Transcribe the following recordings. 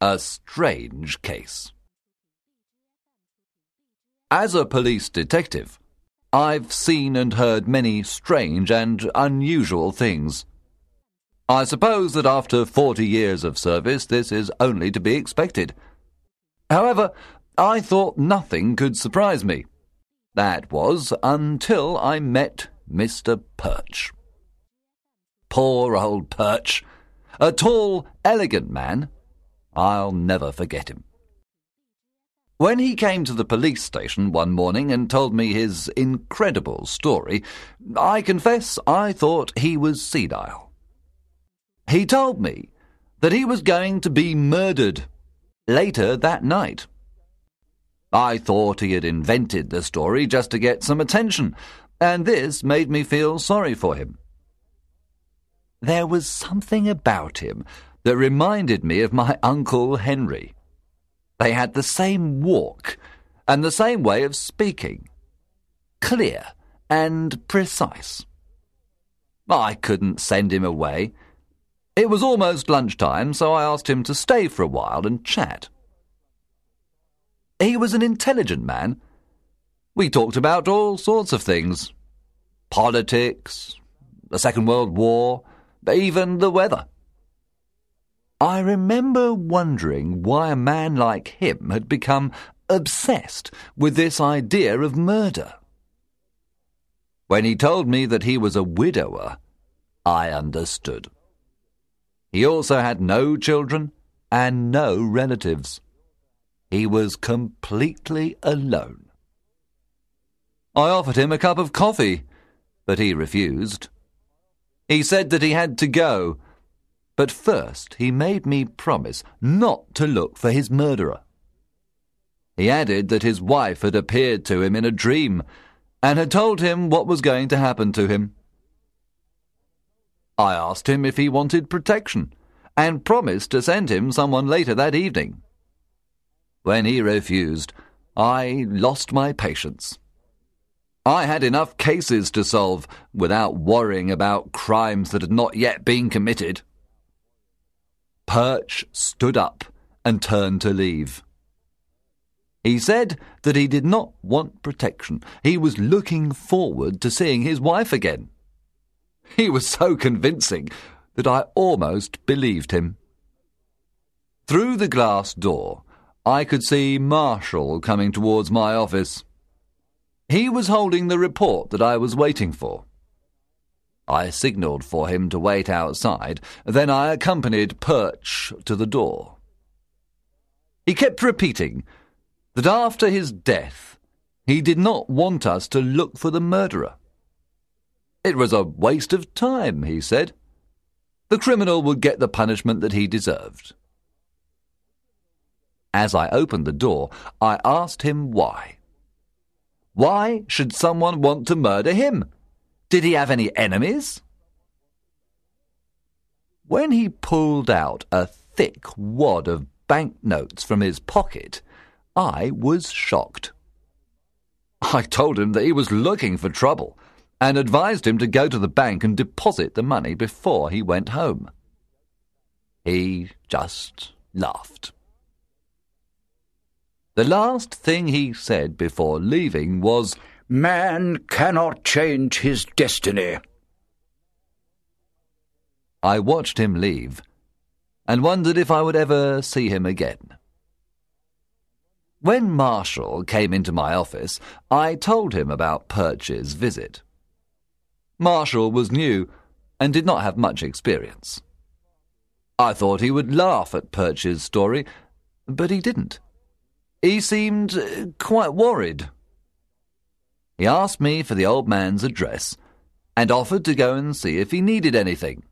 A strange case. As a police detective, I've seen and heard many strange and unusual things. I suppose that after 40 years of service, this is only to be expected. However, I thought nothing could surprise me. That was until I met Mr. Perch. Poor old Perch. A tall, elegant man. I'll never forget him. When he came to the police station one morning and told me his incredible story, I confess I thought he was senile. He told me that he was going to be murdered later that night. I thought he had invented the story just to get some attention, and this made me feel sorry for him. There was something about him that reminded me of my Uncle Henry. They had the same walk and the same way of speaking. Clear and precise. I couldn't send him away. It was almost lunchtime, so I asked him to stay for a while and chat. He was an intelligent man. We talked about all sorts of things politics, the Second World War, even the weather. I remember wondering why a man like him had become obsessed with this idea of murder. When he told me that he was a widower, I understood. He also had no children and no relatives. He was completely alone. I offered him a cup of coffee, but he refused. He said that he had to go but first he made me promise not to look for his murderer. He added that his wife had appeared to him in a dream and had told him what was going to happen to him. I asked him if he wanted protection and promised to send him someone later that evening. When he refused, I lost my patience. I had enough cases to solve without worrying about crimes that had not yet been committed. Perch stood up and turned to leave. He said that he did not want protection. He was looking forward to seeing his wife again. He was so convincing that I almost believed him. Through the glass door, I could see Marshall coming towards my office. He was holding the report that I was waiting for. I signalled for him to wait outside, then I accompanied Perch to the door. He kept repeating that after his death, he did not want us to look for the murderer. It was a waste of time, he said. The criminal would get the punishment that he deserved. As I opened the door, I asked him why. Why should someone want to murder him? Did he have any enemies? When he pulled out a thick wad of banknotes from his pocket, I was shocked. I told him that he was looking for trouble and advised him to go to the bank and deposit the money before he went home. He just laughed. The last thing he said before leaving was, Man cannot change his destiny. I watched him leave and wondered if I would ever see him again. When Marshall came into my office, I told him about Perch's visit. Marshall was new and did not have much experience. I thought he would laugh at Perch's story, but he didn't. He seemed quite worried he asked me for the old man's address and offered to go and see if he needed anything.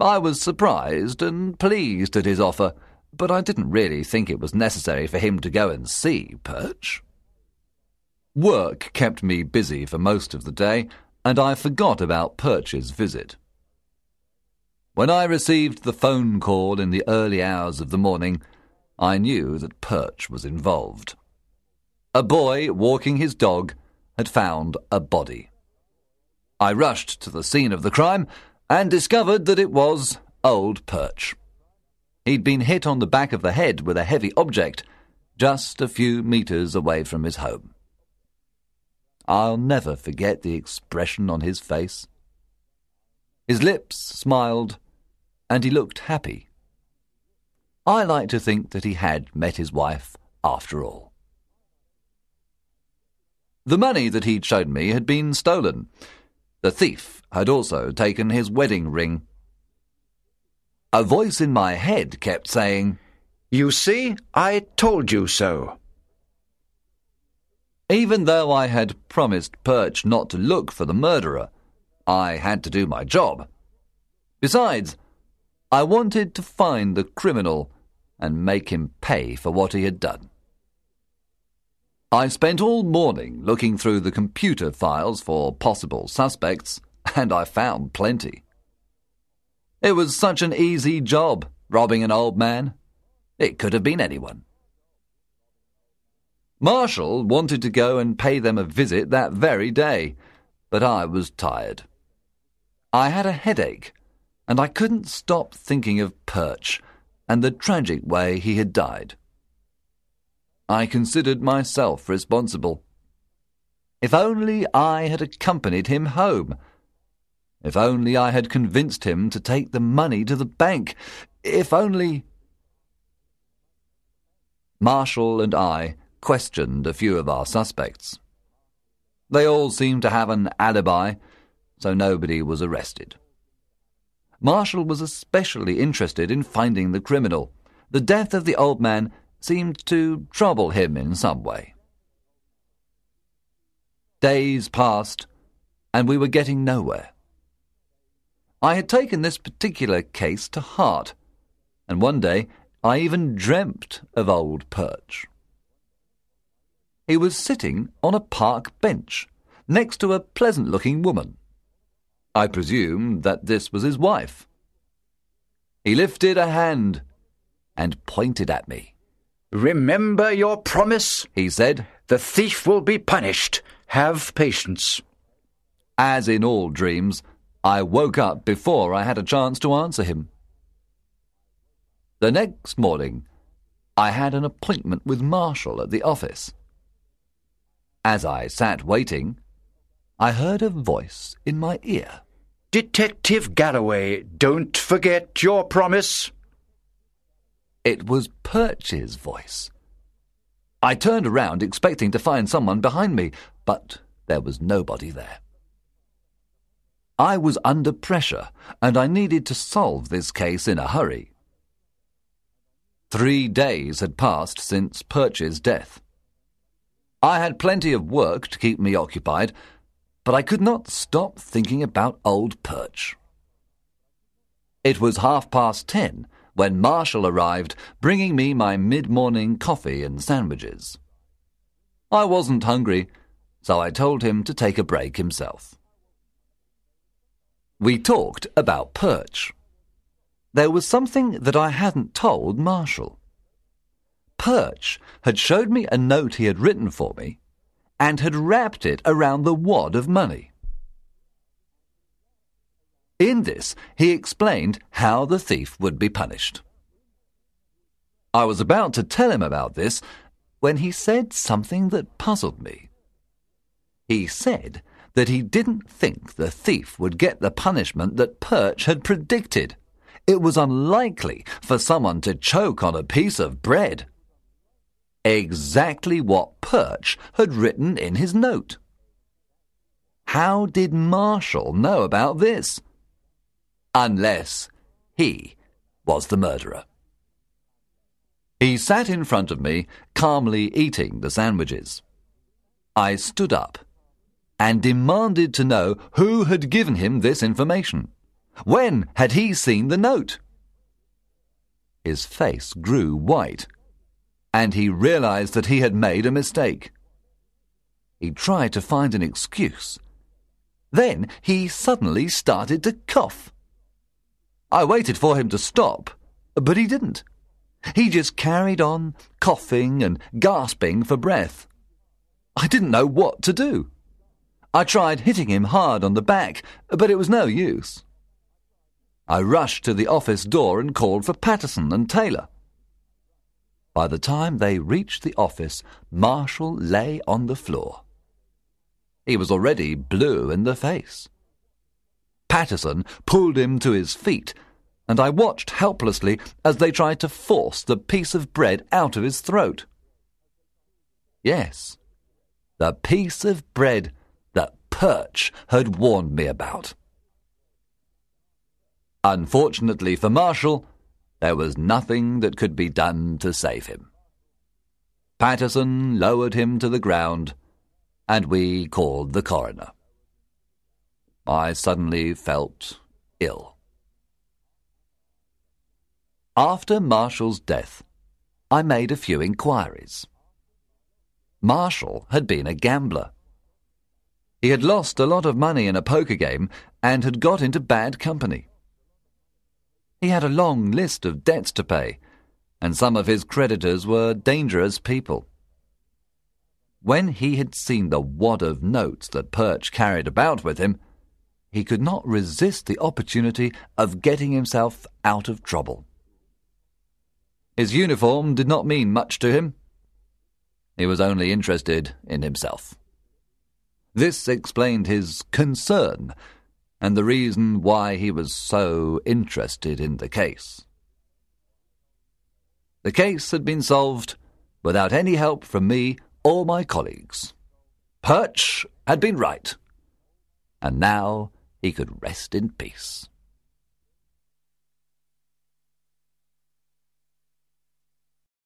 I was surprised and pleased at his offer, but I didn't really think it was necessary for him to go and see Perch. Work kept me busy for most of the day, and I forgot about Perch's visit. When I received the phone call in the early hours of the morning, I knew that Perch was involved. A boy walking his dog had found a body. I rushed to the scene of the crime and discovered that it was Old Perch. He'd been hit on the back of the head with a heavy object just a few metres away from his home. I'll never forget the expression on his face. His lips smiled, and he looked happy. I like to think that he had met his wife after all. The money that he'd shown me had been stolen. The thief had also taken his wedding ring. A voice in my head kept saying, You see, I told you so. Even though I had promised Perch not to look for the murderer, I had to do my job. Besides, I wanted to find the criminal and make him pay for what he had done. I spent all morning looking through the computer files for possible suspects, and I found plenty. It was such an easy job, robbing an old man. It could have been anyone. Marshall wanted to go and pay them a visit that very day, but I was tired. I had a headache, and I couldn't stop thinking of Perch and the tragic way he had died. I considered myself responsible. If only I had accompanied him home if only I had convinced him to take the money to the bank. If only. Marshall and I questioned a few of our suspects. They all seemed to have an alibi, so nobody was arrested. Marshall was especially interested in finding the criminal. The death of the old man seemed to trouble him in some way. Days passed, and we were getting nowhere. I had taken this particular case to heart, and one day I even dreamt of old Perch. He was sitting on a park bench next to a pleasant looking woman. I presumed that this was his wife. He lifted a hand and pointed at me. Remember your promise, he said. The thief will be punished. Have patience. As in all dreams, I woke up before I had a chance to answer him. The next morning, I had an appointment with Marshall at the office. As I sat waiting, I heard a voice in my ear. Detective Galloway, don't forget your promise. It was Perch's voice. I turned around expecting to find someone behind me, but there was nobody there. I was under pressure, and I needed to solve this case in a hurry. Three days had passed since Perch's death. I had plenty of work to keep me occupied, but I could not stop thinking about old Perch. It was half past ten when Marshall arrived, bringing me my mid morning coffee and sandwiches. I wasn't hungry, so I told him to take a break himself. We talked about Perch. There was something that I hadn't told Marshall. Perch had showed me a note he had written for me and had wrapped it around the wad of money. In this, he explained how the thief would be punished. I was about to tell him about this when he said something that puzzled me. He said that he didn't think the thief would get the punishment that Perch had predicted. It was unlikely for someone to choke on a piece of bread. Exactly what Perch had written in his note. How did Marshall know about this? Unless he was the murderer. He sat in front of me, calmly eating the sandwiches. I stood up and demanded to know who had given him this information. When had he seen the note? His face grew white, and he realized that he had made a mistake. He tried to find an excuse. Then he suddenly started to cough. I waited for him to stop, but he didn't. He just carried on, coughing and gasping for breath. I didn't know what to do. I tried hitting him hard on the back, but it was no use. I rushed to the office door and called for Patterson and Taylor. By the time they reached the office, Marshall lay on the floor. He was already blue in the face. Patterson pulled him to his feet, and I watched helplessly as they tried to force the piece of bread out of his throat. Yes, the piece of bread that Perch had warned me about. Unfortunately for Marshall, there was nothing that could be done to save him. Patterson lowered him to the ground, and we called the coroner. I suddenly felt ill. After Marshall's death, I made a few inquiries. Marshall had been a gambler. He had lost a lot of money in a poker game and had got into bad company. He had a long list of debts to pay, and some of his creditors were dangerous people. When he had seen the wad of notes that Perch carried about with him, he could not resist the opportunity of getting himself out of trouble. His uniform did not mean much to him. He was only interested in himself. This explained his concern and the reason why he was so interested in the case. The case had been solved without any help from me or my colleagues. Perch had been right, and now he could rest in peace.